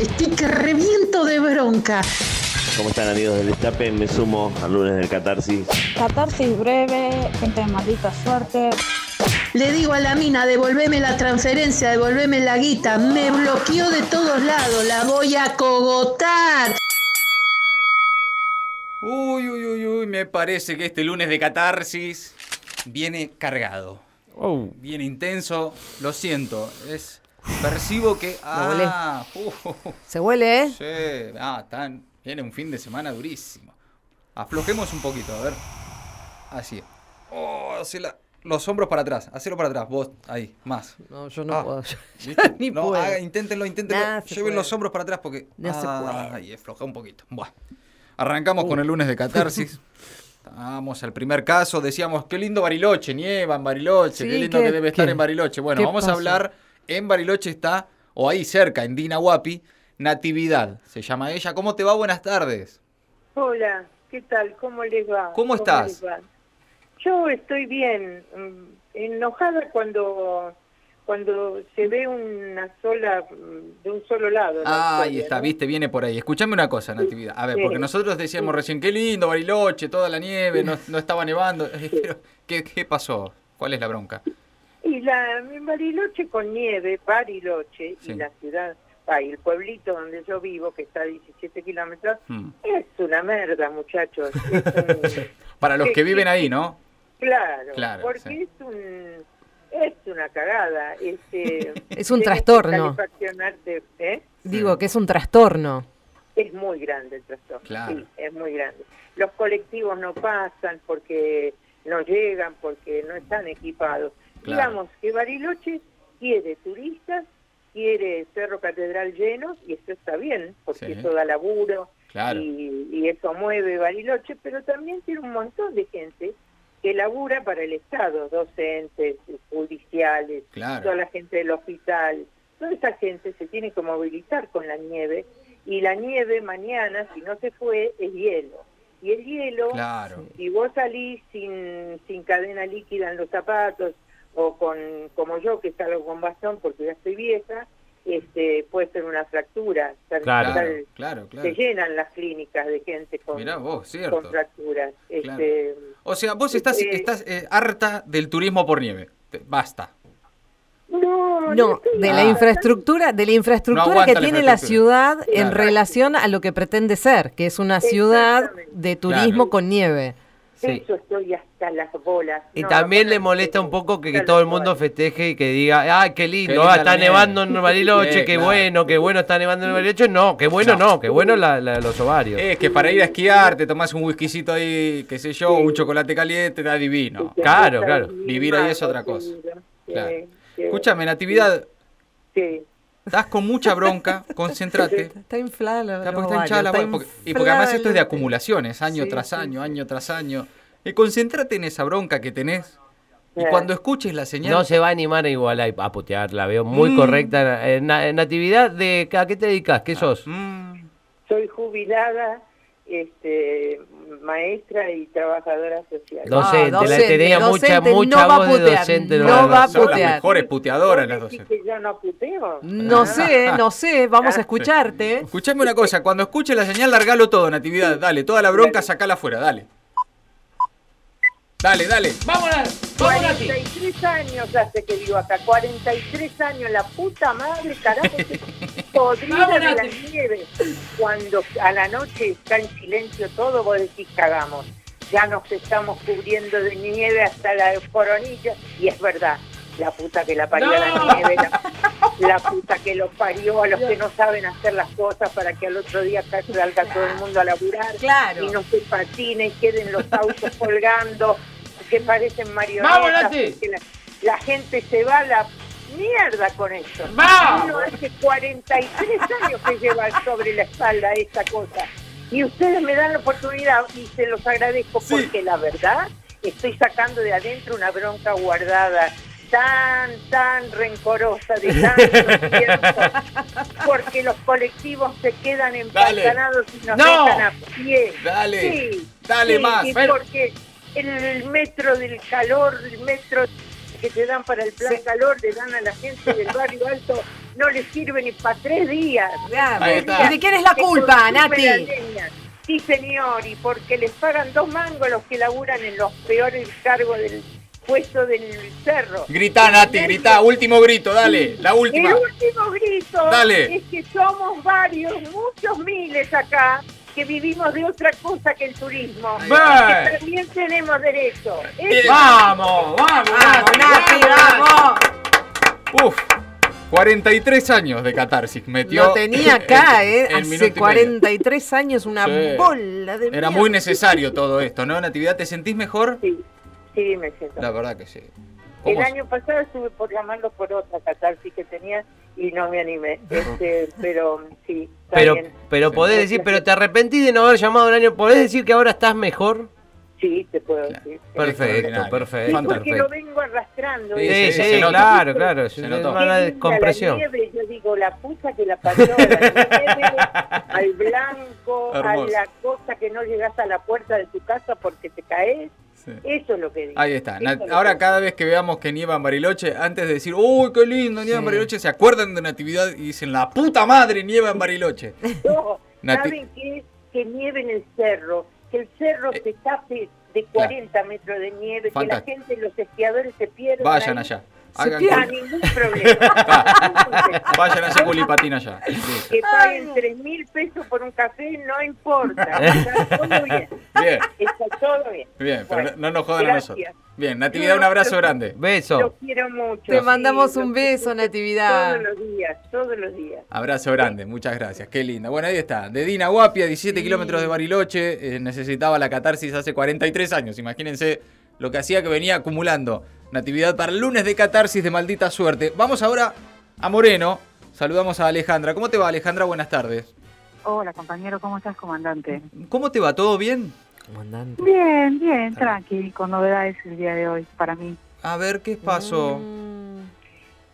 Estoy que reviento de bronca. ¿Cómo están amigos del Destape? Me sumo al lunes del Catarsis. Catarsis breve, gente de maldita suerte. Le digo a la mina, devolveme la transferencia, devolveme la guita. Me bloqueó de todos lados, la voy a cogotar. Uy, uy, uy, uy, me parece que este lunes de catarsis viene cargado. Oh. Viene intenso, lo siento. Es. Percibo que. Ah, uh, Se huele, ¿eh? sí, ah, tan, viene un fin de semana durísimo. Aflojemos un poquito, a ver. Así. Oh, la- los hombros para atrás, hacelo para atrás, vos, ahí, más. No, yo no Ah, puedo. Ni no, puedo. haga- inténtenlo, inténtenlo. Nah, Lleven puede. los hombros para atrás porque. No se puede. Ay, afloja un poquito. Buah. Arrancamos con el lunes de catarsis. Vamos al primer caso. Decíamos, qué lindo Bariloche, nieva en Bariloche, Sí, qué lindo ¿qué- que debe estar qué? en Bariloche. Bueno, ¿Qué vamos a hablar. En Bariloche está, o ahí cerca, en Dinahuapi, Natividad. Se llama ella. ¿Cómo te va? Buenas tardes. Hola, ¿qué tal? ¿Cómo les va? ¿Cómo estás? va? Yo estoy bien, mm, enojada cuando cuando se ve una sola mm, de un solo lado. la Ah, ahí historia, está, ¿no? viste, viene por ahí. Escuchame una cosa, Natividad. A ver, Sí. porque nosotros decíamos recién, qué lindo Bariloche, toda la nieve, no, no estaba nevando. Pero, ¿qué, ¿Qué pasó? ¿Cuál es la bronca? La en Bariloche con nieve, Bariloche Sí. y la ciudad, ah, y el pueblito donde yo vivo, que está a 17 kilómetros, Hmm. es una merda, muchachos. Un- Para los ¿Qué- que viven ahí, ¿no? claro, Claro, porque sí. es un es una cagada. Este, Es un trastorno. ¿eh? Digo que es un trastorno. Es muy grande el trastorno. Claro. Sí, es muy grande. Los colectivos no pasan porque no llegan, porque no están equipados. Claro. Digamos que Bariloche quiere turistas, quiere Cerro Catedral lleno, y eso está bien, porque Sí. eso da laburo Claro. y, y eso mueve Bariloche, pero también tiene un montón de gente que labura para el Estado, docentes, judiciales, Claro. toda la gente del hospital. Toda esa gente se tiene que movilizar con la nieve y la nieve mañana, si no se fue, es hielo. Y el hielo, Claro. si vos salís sin, sin cadena líquida en los zapatos o con como yo que salgo con bastón porque ya estoy vieja, este puede ser una fractura. Tal- Claro. Claro, Se llenan las clínicas de gente con, Mirá vos, cierto. con fracturas. Claro. Este, O sea, vos estás, Eh, estás eh, harta del turismo por nieve. Basta. no, No, de la infraestructura, de la infraestructura que tiene la ciudad en relación a lo que pretende ser, que es una ciudad de turismo Claro. con nieve. Sí. Eso estoy hasta las bolas. Y No, también no, le molesta un poco que, que todo el mundo festeje y que diga, ¡ay, qué lindo! Qué ah, está la nieve". nevando en Bariloche, Sí, qué claro. bueno, qué bueno está nevando en Bariloche. No, qué bueno no, qué bueno la- la- los ovarios. Es que para ir a esquiar te tomás un whiskycito ahí, qué sé yo, un chocolate caliente, está divino. Sí, Claro, claro. Vivir ahí es otra cosa. Claro. Escúchame, Natividad, Sí. Estás con mucha bronca, concéntrate. Está inflada la Está está hinchada la ovarios, bola, está porque- y porque además esto es de la- acumulaciones, año Sí, tras sí, año, año tras año. Y concéntrate en esa bronca que tenés. Y Eh. cuando escuches la señal. No se va a animar igual a, a putear, la veo muy Mm. correcta. Eh, na- Natividad, de, ¿a qué te dedicas? ¿Qué sos? Mm, Soy jubilada, este, maestra y trabajadora social. Docente, la docente, tenía mucha, docente, mucha no va a voz de putear, docente. no no, va a son las putear. mejores puteadoras las ¿Vos decís docentes. que yo no puteo? No Ah. sé, no sé, vamos a escucharte. Escuchame una cosa, cuando escuches la señal, largalo todo, Natividad. Dale, toda la bronca, sacala afuera, dale. Dale, dale. 43 años hace que vivo acá, 43 años, la puta madre, carajo, podrida de la nieve. Cuando a la noche está en silencio todo, vos decís cagamos. Ya nos estamos cubriendo de nieve hasta la coronilla, y es verdad, la puta que la parió a la nieve, la, la puta que lo parió a los que no saben hacer las cosas para que al otro día salga todo el mundo a laburar Claro. y no se patine y queden los autos colgando que parecen marionetas la, la gente se va a la mierda con esto uno hace 43 años que lleva sobre la espalda esta cosa y ustedes me dan la oportunidad y se los agradezco porque la verdad estoy sacando de adentro una bronca guardada tan, tan rencorosa de tanto tiempo, porque los colectivos se quedan empantanados y nos No. dejan a pie. Dale. Sí, Dale sí, más. porque el metro del calor, el metro que te dan para el plan calor, le dan a la gente del barrio alto no les sirve ni para tres días. Ahí está. ¿Y de quién es la culpa, Nati? Sí, señor, y porque les pagan dos mangos los que laburan en los peores cargos del puesto del cerro. Gritá, Nati, gritá. Último grito, dale. La última. El último grito Dale. es que somos varios, muchos miles acá, que vivimos de otra cosa que el turismo. Que también tenemos derecho. Eso- Vamos, vamos, Vamos, Nati, vamos. Uf. 43 años de catarsis metió. Lo tenía acá, ¿eh? Hace medio. 43 años, una Sí. bola de Era muy necesario todo esto, ¿no? Natividad, ¿te sentís mejor? Sí, sí, me siento. La verdad que sí. El ¿Cómo- año pasado estuve por llamarlo por otra catarsis que tenía y no me animé. Este, pero sí, está Pero, bien. pero podés decir, pero te arrepentís de no haber llamado un año. ¿Podés decir que ahora estás mejor? Sí, te puedo Claro. decir. Perfecto, Extraordinario. perfecto. Sí, porque lo vengo arrastrando. Sí, Sí, sí, se nota. claro, claro. Se notó. una descompresión. La nieve, yo digo, la puta que la pasó, a la nieve, al blanco, Hermoso. a la cosa que no llegas a la puerta de tu casa porque te caes. Sí. Eso es lo que digo. Ahí está. Eso Ahora cada vez que veamos que nieva en Bariloche, antes de decir, uy, qué lindo, nieva en. Bariloche, se acuerdan de Natividad y dicen, la puta madre nieva en Bariloche. No, Nati- ¿saben qué es? Que nieve en el cerro, que el cerro Eh, se tape de 40 metros de nieve, Fantástico. que la gente, los esquiadores se pierden. Vayan ahí. allá. Hagan cul- ningún problema. Vayan a hacer culipatín allá. Listo. que paguen 3 mil pesos por un café, no importa. Está todo bien. Bien, Está todo bien. bien, pero no nos jodan a nosotros. Bien, Natividad, un abrazo grande. Los Beso. quiero mucho. Te mandamos Sí, un los beso, Natividad. Todos los días, todos los días. Abrazo grande, muchas gracias, qué linda. Bueno, ahí está, de Dina Guapia, 17 kilómetros de Bariloche, eh, necesitaba la catarsis hace 43 años, imagínense lo que hacía que venía acumulando. Natividad para el lunes de catarsis de maldita suerte. Vamos ahora a Moreno, saludamos a Alejandra. ¿Cómo te va Alejandra? Buenas tardes. Hola, compañero, ¿cómo estás, comandante? ¿Cómo te va? ¿Todo bien? Comandante. Bien, bien, tranqui, con novedades el día de hoy para mí. A ver, ¿qué pasó? Mm,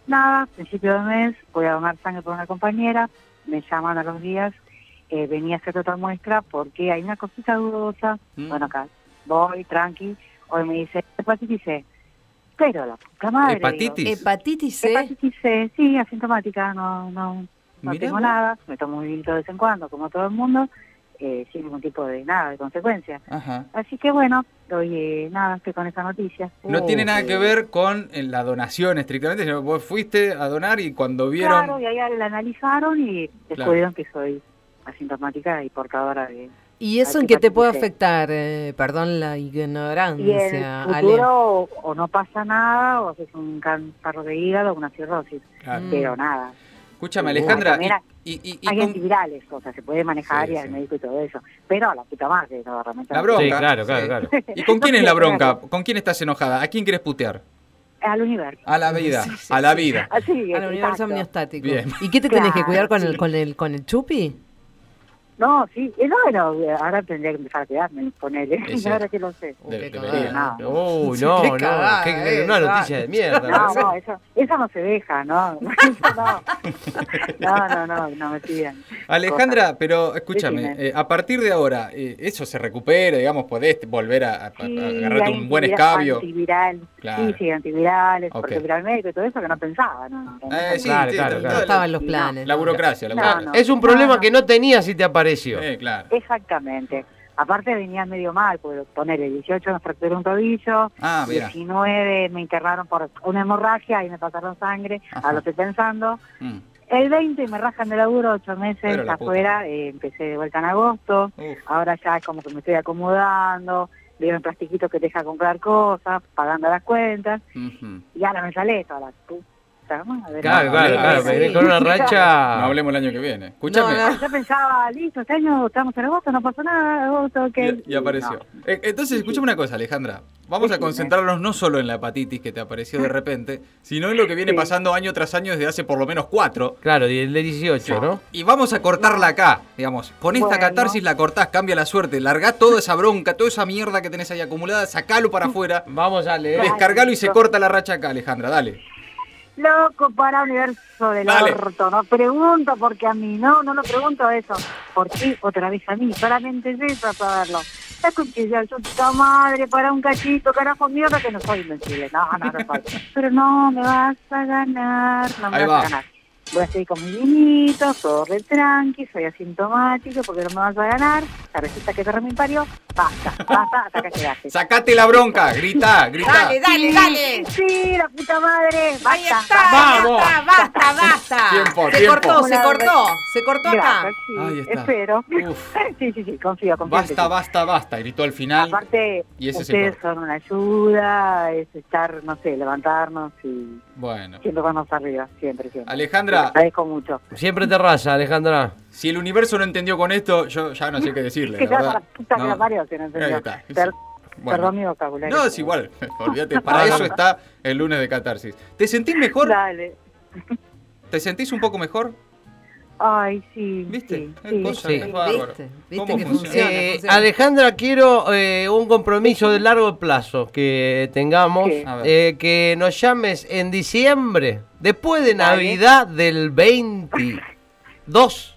Nada, principio de mes, voy a donar sangre por una compañera, me llaman a los días, eh, venía a hacer otra muestra porque hay una cosita dudosa. Mm. Bueno, acá voy, tranqui, hoy me dice hepatitis C. Pero la puta madre. digo, ¿Hepatitis? Hepatitis C. Hepatitis C, sí, asintomática, no, no, no Mirá tengo vos. nada, me tomo un vinito de vez en cuando, como todo el mundo, eh, sin ningún tipo de nada, de consecuencia. Ajá. Así que bueno, hoy eh, nada, estoy con esa noticia. No Uh, tiene nada que ver con eh, la donación estrictamente, sino vos fuiste a donar y cuando vieron... Claro, y ahí la analizaron y descubrieron que soy asintomática y portadora de... ¿Y eso en qué te puede afectar? Eh, perdón la Y en ignorancia, el futuro o, o no pasa nada o haces un cáncer de hígado o una cirrosis, Claro. Pero nada. Escúchame Alejandra, y, y- y Hay con- antivirales, o sea, se puede manejar Sí, y al sí. médico y todo eso, pero a la puta madre, no, realmente La bronca. Sí, claro, claro, claro. ¿Y con quién es la bronca? ¿Con quién estás enojada? ¿A quién quieres putear? Al universo. A la vida, Sí, sí, a la sí. vida. Así, Al universo amniostático. Bien. ¿Y qué te tenés que Claro, cuidar con el, con el, con el chupi? No, sí, eh, no, bueno, ahora tendría que empezar a quedarme, ponele, Sí, sí. ahora que lo sé. De- debería. No. Uy, no, no. cagada, qué- qué- eh, una dale. noticia de mierda. No, no, eso, eso no se deja, ¿no? Eso no. No, no, no, no me pidan. Alejandra, pero escúchame, eh, a partir de ahora, eh, eso se recupera, digamos, podés volver a, a- a Sí, agarrarte hay un buen escabio. Antiviral, Claro. sí, sí, antivirales, Ok. porque al médico y todo eso que no pensaba, ¿no? Eh, sí, Claro, sí, claro, todo- claro. No estaba en los planes. La burocracia, la burocracia. no. Es un problema no. que no tenías y te apareció. Eh, claro. Exactamente. Aparte venía medio mal, porque poner el 18 me fracturé un tobillo, Ah, mira. 19 me internaron por una hemorragia y me pasaron sangre, Ajá. a lo estoy pensando. Mm. El 20 me rajan de laburo, 8 Pero meses afuera, eh, empecé de vuelta en agosto, Uf. ahora ya como que me estoy acomodando, veo un plastiquito que te deja comprar cosas, pagando las cuentas, Ujú. y ahora me sale esto, a la puta Claro, No, claro, claro. sí. venís con una racha. No hablemos el año que viene. Escúchame. No, no. Yo pensaba, listo, este año estamos en agosto, no pasó nada, agosto, ok. Y, y apareció. No. Eh, entonces, escúchame una cosa, Alejandra. Vamos a concentrarnos no solo en la hepatitis que te apareció de repente, sino en lo que viene Sí. pasando año tras año desde hace por lo menos cuatro. Claro, y el de 18, ¿no? Y vamos a cortarla acá, digamos. Con esta Bueno. catarsis la cortás, cambia la suerte. Largá toda esa bronca, toda esa mierda que tenés ahí acumulada, sacalo para afuera, Vamos a leer. Claro. descargalo y se corta la racha acá, Alejandra. Dale. Loco para universo del Dale. orto, no pregunto porque a mí, no, no lo pregunto eso. ¿Por qué otra vez a mí? Solamente yo para saberlo. La cuchilla, su puta madre, para un cachito, carajo, mierda que no soy invencible. No, no, no soy. Pero no me vas a ganar, no me Ahí vas va. a ganar. Voy a seguir con mi vinito, todo re tranqui, soy asintomático porque no me vas a ganar, la receta que te me parió, basta, basta, hasta que llegaste. Sacate la bronca, grita, grita. Dale, dale, dale. Sí, la puta madre, Ahí basta. está, basta. Vamos. basta, basta, basta. Tiempo, se tiempo. cortó, se cortó, se cortó acá. Gracias, sí, Ahí está. espero. Uf. Sí, sí, sí, confío, confío. Basta, basta, basta, gritó al final. Aparte, Y ese se ustedes son una ayuda, es estar, no sé, levantarnos y Bueno. siempre vamos arriba, siempre, siempre. Alejandra, Agradezco mucho. Siempre te raya, Alejandra. si el universo no entendió con esto, yo ya no sé qué decirle, Que la ya verdad. puta No. si no entendió. Per- Bueno. Perdón mi vocabulario. No, es igual, olvídate, para eso está el lunes de catarsis. ¿Te sentís mejor? Dale. ¿Te sentís un poco mejor? Ay, sí. ¿Viste? Sí, sí. cosa, Sí. es bárbaro. ¿Viste? ¿Viste ¿Cómo que funciona? Eh, funciona. Alejandra, quiero eh, un compromiso de largo plazo que tengamos, eh, que nos llames en diciembre, después de Dale. Navidad del 22.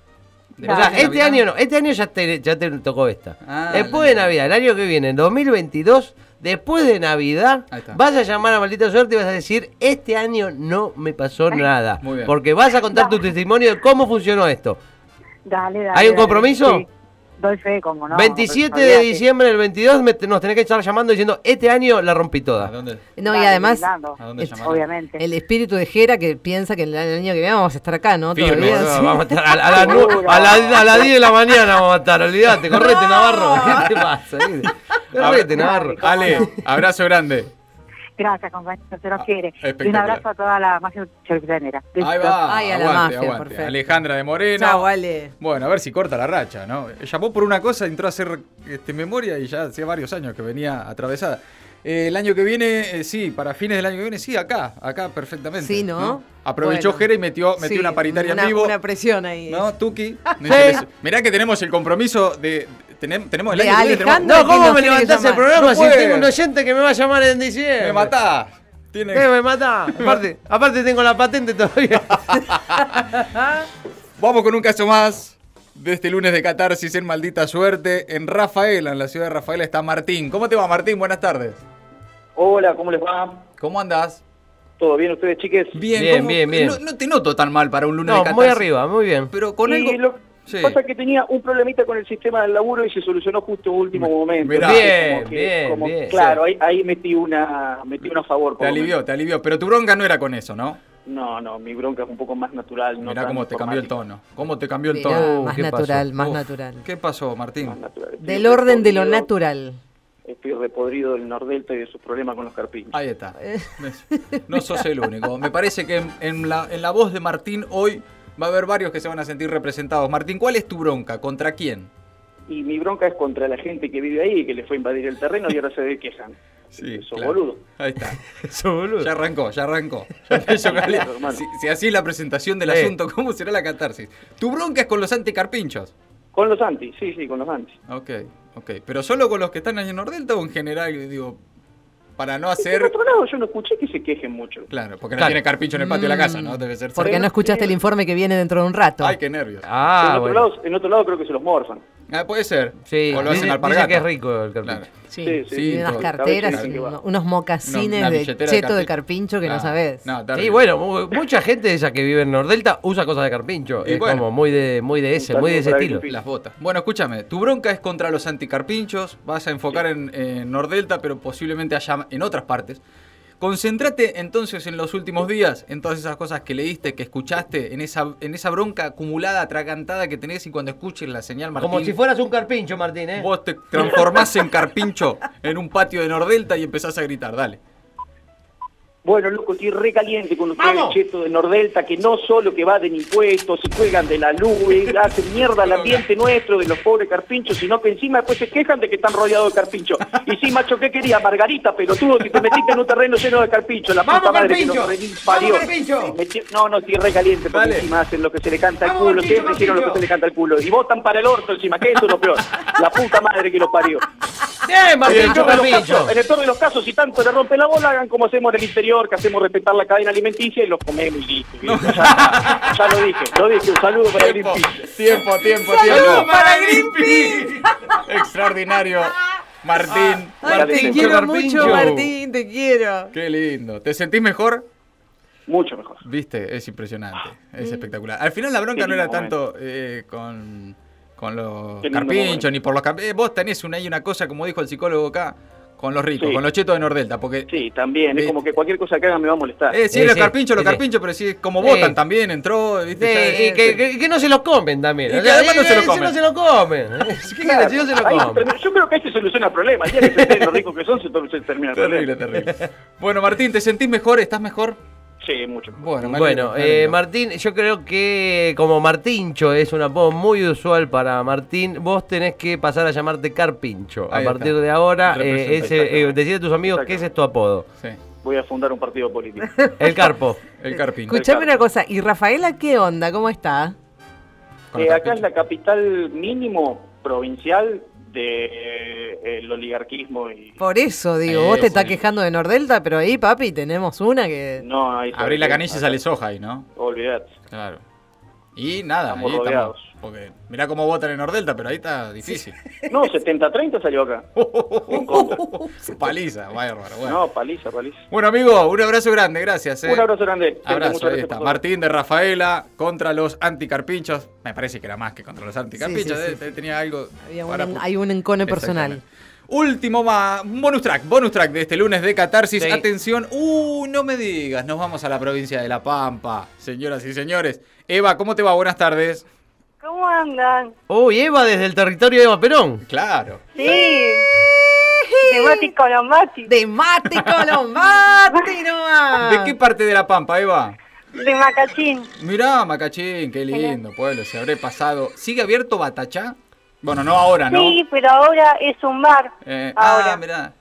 O sea, este año no, este año ya te, ya te tocó esta. Ah, después de Navidad, el año que viene, en 2022, después de Navidad, vas a llamar a Maldita Suerte y vas a decir, este año no me pasó nada. Muy bien. Porque vas a contar tu testimonio de cómo funcionó esto. Dale, dale. ¿Hay un dale. compromiso? Sí. Doy fe, como no. 27 de diciembre del 22 me- nos tenés que estar llamando diciendo, este año la rompí ¿A toda. dónde? No, y además, ¿A dónde es-? Obviamente. el espíritu de Jera que piensa que el año que viene vamos a estar acá, ¿no? Firme, sí. vamos a estar a, a a la- a las 10 de la mañana vamos a estar, olvídate, correte Navarro. ¿Qué te pasa? Correte Navarro. Ale, abrazo grande. Gracias, compañero, se los Ah, quiere. Y un abrazo a toda la magia choriclanera. Ahí va. Ay, a la aguante, mafia, aguante. perfecto. Alejandra de Moreno. Chao, Ale. Bueno, a ver si corta la racha, ¿no? Llamó por una cosa, entró a hacer este, memoria y ya hacía varios años que venía atravesada. Eh, el año que viene, eh, sí, para fines del año que viene, sí, acá, acá perfectamente. Sí, ¿no? Aprovechó Bueno. Jera y metió, metió Sí, una paritaria una- en vivo. Una presión ahí. ¿No, Tuki? Interesa. Mirá que tenemos el compromiso de. Tenemos, tenemos el De año tenemos-. No, ¿cómo ¿Quién nos me levantás el programa No si tengo un oyente que me va a llamar en diciembre? Me matá. Tiene... ¿Qué me mata? Aparte, aparte tengo la patente todavía. Vamos con un caso más de este lunes de catarsis en maldita suerte. En Rafaela, en la ciudad de Rafaela, está Martín. ¿Cómo te va, Martín? Buenas tardes. Hola, ¿cómo les va? ¿Cómo andás? ¿Todo bien ustedes, chiques? Bien, Bien, ¿cómo- bien, bien. No, no te noto tan mal para un lunes de No, catarsis. muy arriba, muy bien. Pero con Y algo. lo Sí. pasa es que tenía un problemita con el sistema del laburo y se solucionó justo en último momento. Mirá. Bien, bien, como- bien. Claro, ahí, ahí metí una metí una favor. Te alivió, te alivió. Pero tu bronca no era con eso, ¿no? No, no, mi bronca es un poco más natural. No Mirá cómo te cambió el tono. ¿Cómo te cambió el Mirá, tono? Uh, más ¿qué pasó? natural, más Uf, natural. ¿Qué pasó, Martín? más natural. Del orden de lo natural. Estoy repodrido del Nordelta y de sus problemas con los carpinchos. Ahí está. No sos el único. Me parece que en, en la, en la voz de Martín hoy va a haber varios que se van a sentir representados. Martín, ¿cuál es tu bronca? ¿Contra quién? Y mi bronca es contra la gente que vive ahí y que le fue a invadir el terreno y ahora se quejan. Sí, Sos claro. boludo. Ahí está. Eso, boludo. Ya arrancó, ya arrancó. Ya si, si así es la presentación del Sí. asunto, ¿cómo será la catarsis? Tu bronca es con los anticarpinchos. Con los anti, sí, sí, con los anti. Ok, ok. ¿Pero solo con los que están ahí en Nordelta o en general? Digo, para no Por hacer... otro lado, yo no escuché que se quejen mucho. Claro, porque no Claro. tiene carpincho en el patio de la casa, ¿no? Debe ser... Porque no escuchaste el informe que viene dentro de un rato. Ay, qué nervios. Ah, en, otro bueno. lado, en otro lado creo que se los morfan. Ah, puede ser. Sí, o lo hacen que es rico el carpincho. Claro. Sí, Sí, sí. unas carteras, y unos mocasines Una de cheto de carpincho que no Ah, sabes. No, Sí, bueno, mu- mucha gente de esa que vive en Nordelta usa cosas de carpincho. Y es bueno. como muy de, muy de ese, muy de ese estilo. Las botas. Bueno, escúchame, tu bronca es contra los anticarpinchos, vas a enfocar en, en Nordelta, pero posiblemente haya en otras partes. Concéntrate entonces en los últimos días, en todas esas cosas que leíste, que escuchaste, en esa, en esa bronca acumulada, atragantada que tenés y cuando escuches la señal Martín, Como si fueras un carpincho, Martín, ¿eh? vos te transformás en carpincho en un patio de Nordelta y empezás a gritar, dale. Bueno, loco, estoy re caliente con ustedes, ¡Vamos! cheto de Nordelta, que no solo que vaden impuestos y juegan de la luz, hacen mierda al ambiente nuestro de los pobres carpinchos, sino que encima después se quejan de que están rodeados de carpinchos. Y sí, macho, ¿qué quería? Margarita, pelotudo, si te metiste en un terreno lleno de carpinchos, la ¡Vamos, puta madre que nos remil ¡Vamos, parió. No, no, estoy re caliente porque Dale. encima hacen lo que se le canta al ¡Vamos, culo, siempre hicieron lo que se le canta al culo. Y votan para el orto encima, que eso es lo peor. La puta madre que los parió. ¡Bien, En el, Martín, de en el peor de los casos, si tanto le rompen la bola, hagan como hacemos en el interior, que hacemos respetar la cadena alimenticia y los comemos y listo. Ya, ya lo dije, lo dije. Un saludo para Tiempo, Greenpeace. tiempo, tiempo, ¡Saludos tiempo. para Greenpeace! Extraordinario. Martín, Ay, Martín, te quiero Carpincho. mucho, Martín, te quiero. qué lindo. ¿Te sentís mejor? Mucho mejor. Viste, es impresionante, es Mm. espectacular. Al final la bronca no era tanto eh, con, con los carpinchos ni por los carpinchos. vos tenés una, hay una cosa, como dijo el psicólogo acá, con los ricos, Sí. con los chetos de Nordelta, porque... Sí, también. Es como que cualquier cosa que hagan me va a molestar. Eh, los sí, carpinchos, los sí, sí. carpinchos, pero sí, como votan también, entró, ¿viste? Sí, Ya, y eh, que, que- que no se lo comen también. Y que además no se lo comen. no se lo comen. ¿Qué Claro, si no se lo comen? yo creo que ahí se soluciona el problema. Día que se enteren lo ricos que son, se, termina el Terrible, problema. terrible. Bueno, Martín, ¿te sentís mejor? ¿Estás mejor? Sí, mucho mejor. Bueno, Bueno, eh. Martín, yo creo que como Martincho es un apodo muy usual para Martín, vos tenés que pasar a llamarte Carpincho. Ahí a partir está. de ahora, eh, ese, eh, a tus amigos ese es tu apodo. Sí, Voy a fundar un partido político. El Carpo. el carpín. Escuchame una cosa, ¿y Rafaela qué onda? ¿Cómo está? Eh, acá carpincho. es la capital mínimo provincial del oligarquismo y Por eso, digo, Eh, vos te estás quejando de Nordelta, pero ahí, papi, tenemos una que... no Abrí la canilla y sale soja ahí, ¿no? Olvidate. Claro. Y nada, Estamos ahí rodeados. estamos. Porque mirá cómo votan en Nordelta, pero ahí está difícil. No, 70-30 salió acá. En contra. Paliza, bárbaro. Bueno. No, paliza, paliza. bueno, amigo, un abrazo grande, gracias. eh. Un abrazo grande. Abrazo, ahí está. Martín de Rafaela contra los anticarpinchos. Me parece que era más que contra los anticarpinchos. Sí, sí, sí. eh, Tenía algo. Había para- un, hay un encone personal. Último más, bonus track, bonus track de este lunes de Catarsis. Sí. Atención, uh, no me digas, nos vamos a la provincia de La Pampa, señoras y señores. Eva, ¿cómo te va? Buenas tardes. ¿Cómo andan? Uy, Eva desde el territorio de Eva Perón. Claro. Sí. De Mati Colombati. De Mati Colombati nomás. ¿De qué parte de La Pampa, Eva? De Macachín. Mirá, Macachín, qué lindo pueblo, se habré pasado. ¿Sigue abierto Batachá? Bueno, no ahora, ¿no? Sí, pero ahora es un bar. Eh, ahora. Ah, mirá.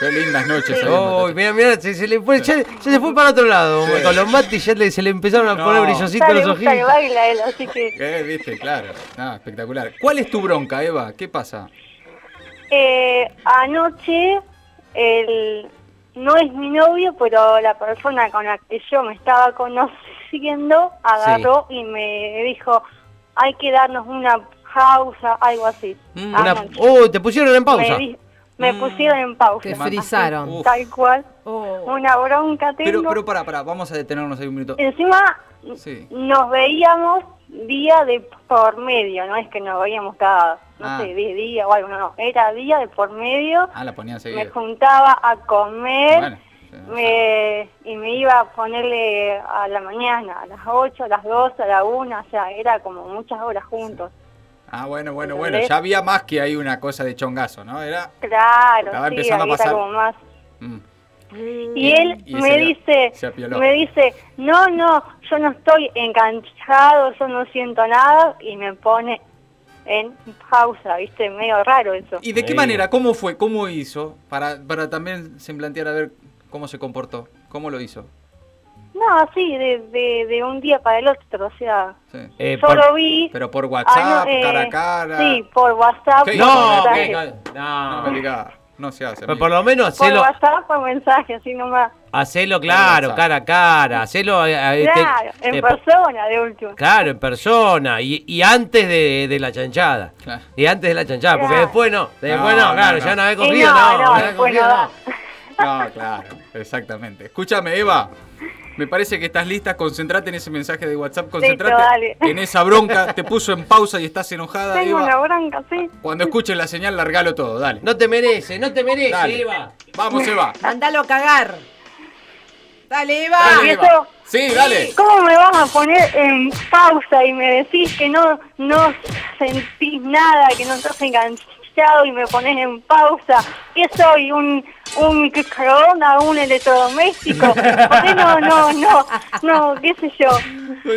Qué lindas noches. Uy, Batachá. mira, mira, se, se le fue, ya, ya se fue para otro lado. Sí. Con los matis ya le- se le empezaron a No. poner brillositos los gusta que ojitos. baila él, así que... Eh, viste, claro. No, espectacular. ¿Cuál es tu bronca, Eva? ¿Qué pasa? Eh, anoche, el, no es mi novio, pero la persona con la que yo me estaba conociendo agarró y me dijo, hay que darnos una pausa, algo así. Mm. Una-. Uy, te pusieron en pausa. Me, di- me Mm. pusieron en pausa. Te frizaron. Así, Tal cual. Oh. Una bronca tengo. Pero, pero para, para, vamos a detenernos ahí un minuto. Encima Sí. nos veíamos día de por medio, no es que nos veíamos cada, no Ah. sé, 10 días o algo, no, no, era día de por medio, Ah, la ponían me seguida. juntaba a comer Bueno. sí. me, y me iba a ponerle a la mañana, a las 8, a las 12, a la 1, o sea, era como muchas horas juntos. Ah, bueno, bueno, bueno. Ya había más que ahí una cosa de chongazo, ¿no? Era. Claro, Estaba sí, empezando a pasar. como más. mm. Y él y me dice, me dice, no, no, yo no estoy enganchado, yo no siento nada, y me pone en pausa, viste, medio raro eso. ¿Y de qué Sí. manera? ¿Cómo fue? ¿Cómo hizo? Para, para también se plantear a ver cómo se comportó. ¿Cómo lo hizo? No, así, de, de, de un día para el otro, o sea, Sí. Eh, yo por- lo vi... Pero por ah, WhatsApp, no, eh, cara a cara. Sí, por WhatsApp, ¿Qué? por No, mensaje. No no. diga, no se hace. Pero por lo menos Por hacelo, WhatsApp, por mensaje, así nomás. hacelo claro, cara a cara. Hacelo a- te- Claro, en te- persona, de último. Claro, en persona. Y, y antes de, de la chanchada. Claro. Y antes de la chanchada, porque Claro. después no. Después No, no, no, claro, no. ya vez Y cogido, no, no. no, después no da. No, claro, exactamente. Escúchame, Eva. Me parece que estás lista. Concentrate en ese mensaje de WhatsApp. Concentrate en esa bronca. Te puso en pausa y estás enojada, Tengo Eva. una bronca, sí. Cuando escuches la señal, largalo todo. Dale. No te merece, no te merece, Dale. Eva. Vamos, Eva. Mándalo a cagar. Dale, Eva. Dale. Eva. Sí, dale. ¿Cómo me vas a poner en pausa y me decís que no, no sentís nada, que no estás enganchado y me pones en pausa? ¿Qué soy? ¿Un, un microondas, un electrodoméstico? ¿Por qué no, no, no, no, qué sé yo?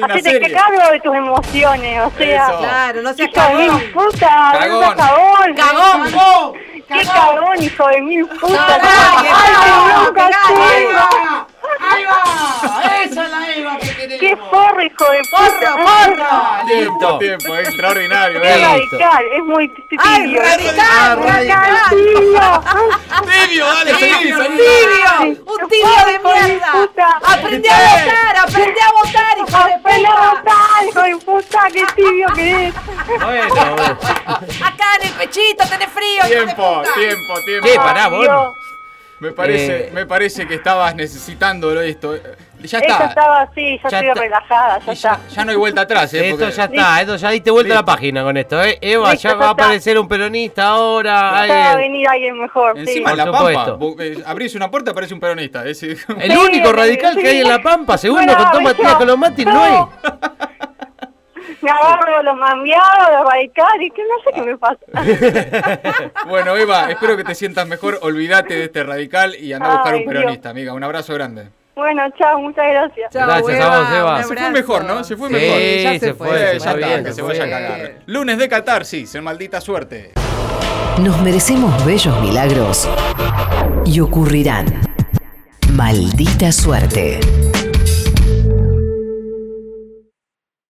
Hacete cargo de tus emociones, o sea... Eso. Claro, no seas Hijo de mil cagón. puta, no Cagón. cagón. Cagón. Qué cagón, hijo de mil puta. Ay, qué bronca, cagón. sí. ¡Ahí va! ¡Esa Qué forro, hijo de puta. Tiempo, tiempo. Extraordinario. Qué ¿eh? radical, es muy ¡Ay, tibio. radical! Radical, ¡Radical! tibio. Tibio, dale, seguí, seguí. ¡Tibio! ¡Un tibio de mierda! puta. ¡Aprendí a votar! ¡Aprendí a votar, hijo de Aprende a puta! votar, hijo de puta, qué tibio que es. Bueno, bueno. Acá en el pechito tenés frío, Tiempo, puta. tiempo, tiempo. ¿Qué? Pará, Ay, vos. Me parece, Eh, me parece que estabas necesitándolo esto. Ya está. estaba así, ya, Ya estoy está. relajada, ya ya, está. ya no hay vuelta atrás, ¿eh? Esto ya está, esto ya diste vuelta a la página con esto, ¿eh? Eva, Listo, ya va a aparecer un peronista ahora. Va a venir alguien mejor, sí. Encima en la Pampa, eh, abrís una puerta aparece un peronista. es decir, El Sí, único sí, radical que hay en La Pampa, segundo Bueno, con toma yo- tía con los matis, no hay. Me agarro los mambiados, los radicales, que no sé qué me pasa. bueno, Eva, espero que te sientas mejor. Olvídate de este radical y anda a buscar Ay, un peronista, amiga. Un abrazo grande. bueno, chao, muchas gracias. Chao, Gracias a vos, Eva. Se fue mejor, ¿no? Se fue Sí, mejor. ya se se fue, fue, Eh, se ya está, bien, que se vaya a cagar. Lunes de catarsis, en maldita suerte. Nos merecemos bellos milagros y ocurrirán. Maldita suerte.